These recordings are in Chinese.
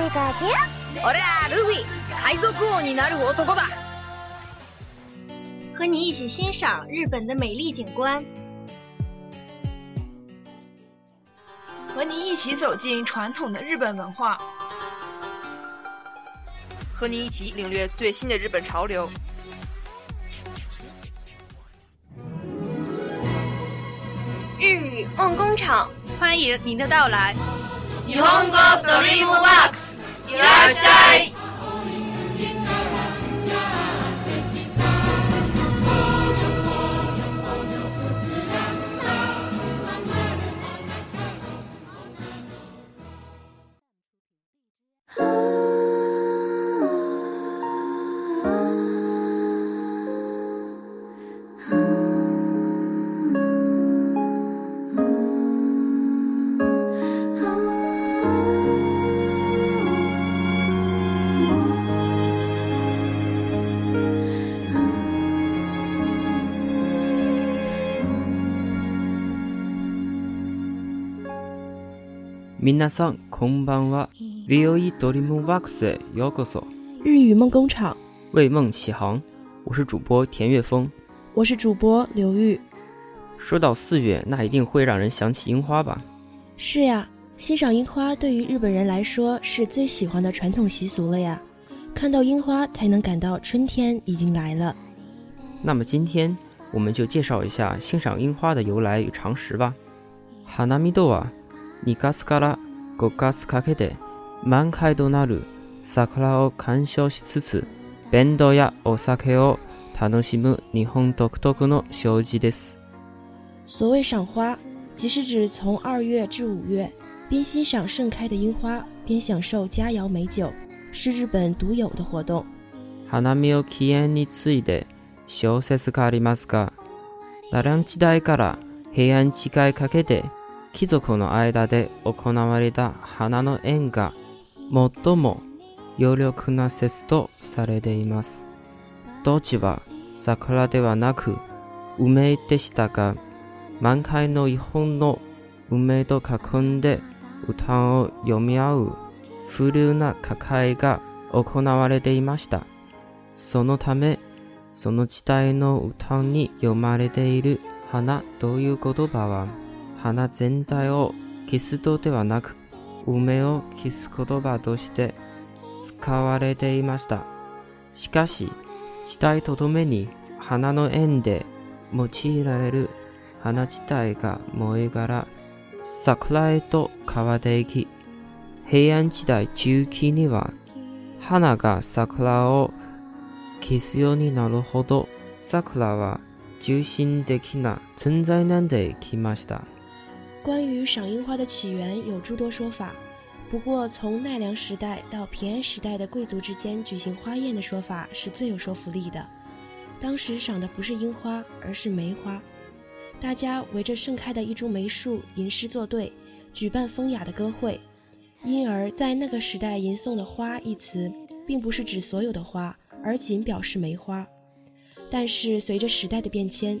我海贼王になる男だ。和你一起欣赏日本的美丽景观，和你一起走进传统的日本文化，和你一起领略最新的日本潮流。日语梦工厂，欢迎您的到来。Mungo Torimu Wax. Irashai. VOE Dreamworks 日语梦工厂，为梦起航。我是主播田月峰，我是主播刘玉。说到四月，那一定会让人想起樱花吧？是呀，欣赏樱花对于日本人来说是最喜欢的传统习俗了呀。看到樱花，才能感到春天已经来了。那么今天，我们就介绍一下欣赏樱花的由来与常识吧。哈娜米豆啊。2月から5月かけて満開となる桜を鑑賞しつつ、弁当やお酒を楽しむ日本独特の障子です。所谓赏花，即是指从二月至五月，边欣赏盛开的樱花，边享受佳肴美酒，是日本独有的活动。花見を起源について小説がありますが、奈良時代から平安時代かけて貴族の間で行われた花の縁が最も有力な説とされています。当時は桜ではなく梅でしたが、満開の日本の梅と囲んで歌を読み合う風流な歌えが行われていました。そのため、その時代の歌に読まれている花という言葉は、花全体を消すとではなく、梅を消す言葉として使われていました。しかし、死体とどめに花の縁で用いられる花自体が燃えから桜へと変わっていき、平安時代中期には花が桜を消すようになるほど桜は中心的な存在なんできました。关于赏樱花的起源有诸多说法，不过从奈良时代到平安时代的贵族之间举行花宴的说法是最有说服力的。当时赏的不是樱花，而是梅花，大家围着盛开的一株梅树吟诗作对，举办风雅的歌会，因而，在那个时代吟诵的“花”一词，并不是指所有的花，而仅表示梅花。但是，随着时代的变迁。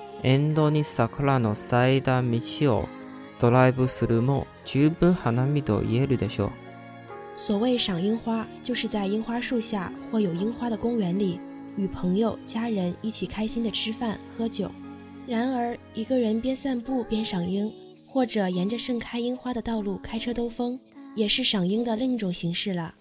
所谓赏樱花，就是在樱花树下或有樱花的公园里，与朋友、家人一起开心的吃饭、喝酒。然而，一个人边散步边赏樱，或者沿着盛开樱花的道路开车兜风，也是赏樱的另一种形式了。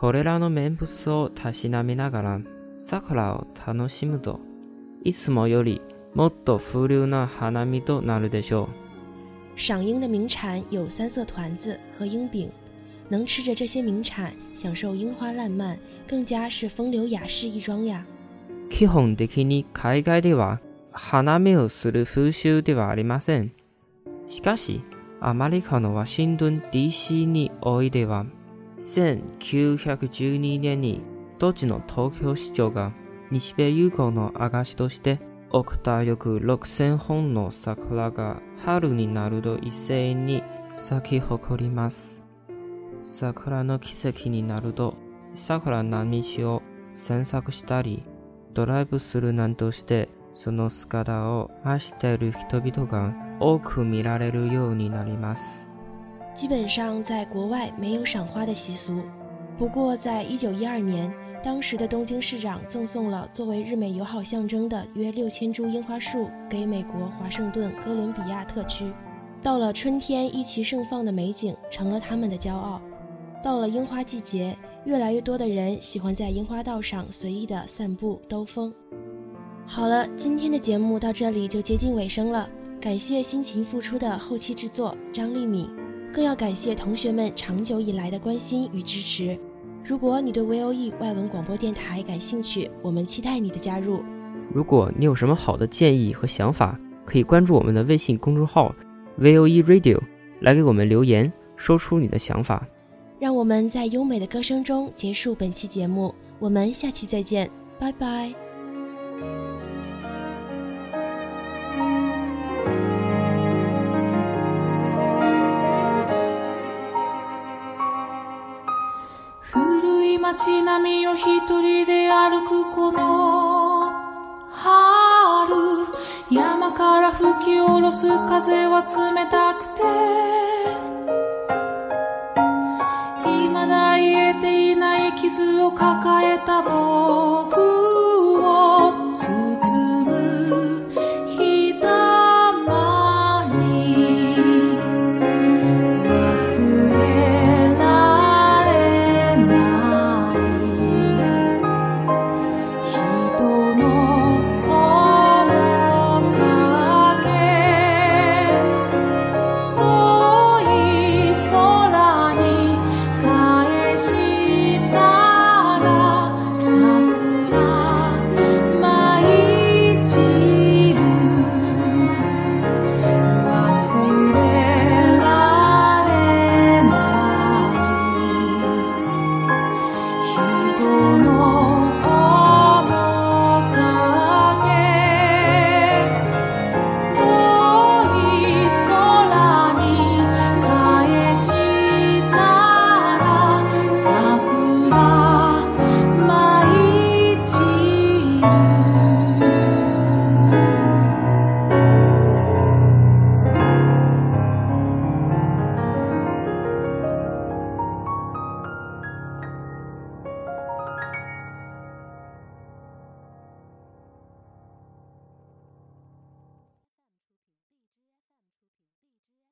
これらの念物をたしなみながら、桜を楽しむと、いつもよりもっと風流な花見となるでしょう。赏樱的名产有三色团子和樱饼，能吃着这些名产，享受樱花烂漫，更加是风流雅士一桩呀。基本的に海外では花見をする風習ではありません。しかし、アメリカのワシントン DC においては、1912年に当時の東京市長が日米友好の証として億大約6000本の桜が春になると一斉に咲き誇ります。桜の奇跡になると桜並木を散策したりドライブするなんとしてその姿を愛している人々が多く見られるようになります。基本上在国外没有赏花的习俗，不过在一九一二年，当时的东京市长赠送了作为日美友好象征的约六千株樱花树给美国华盛顿哥伦比亚特区。到了春天，一齐盛放的美景成了他们的骄傲。到了樱花季节，越来越多的人喜欢在樱花道上随意的散步、兜风。好了，今天的节目到这里就接近尾声了。感谢辛勤付出的后期制作张丽敏。更要感谢同学们长久以来的关心与支持。如果你对 VOE 外文广播电台感兴趣，我们期待你的加入。如果你有什么好的建议和想法，可以关注我们的微信公众号 VOERadio，来给我们留言，说出你的想法。让我们在优美的歌声中结束本期节目，我们下期再见，拜拜。街並みを一人で歩くこの春山から吹き下ろす風は冷たくて未だ癒えていない傷を抱えた僕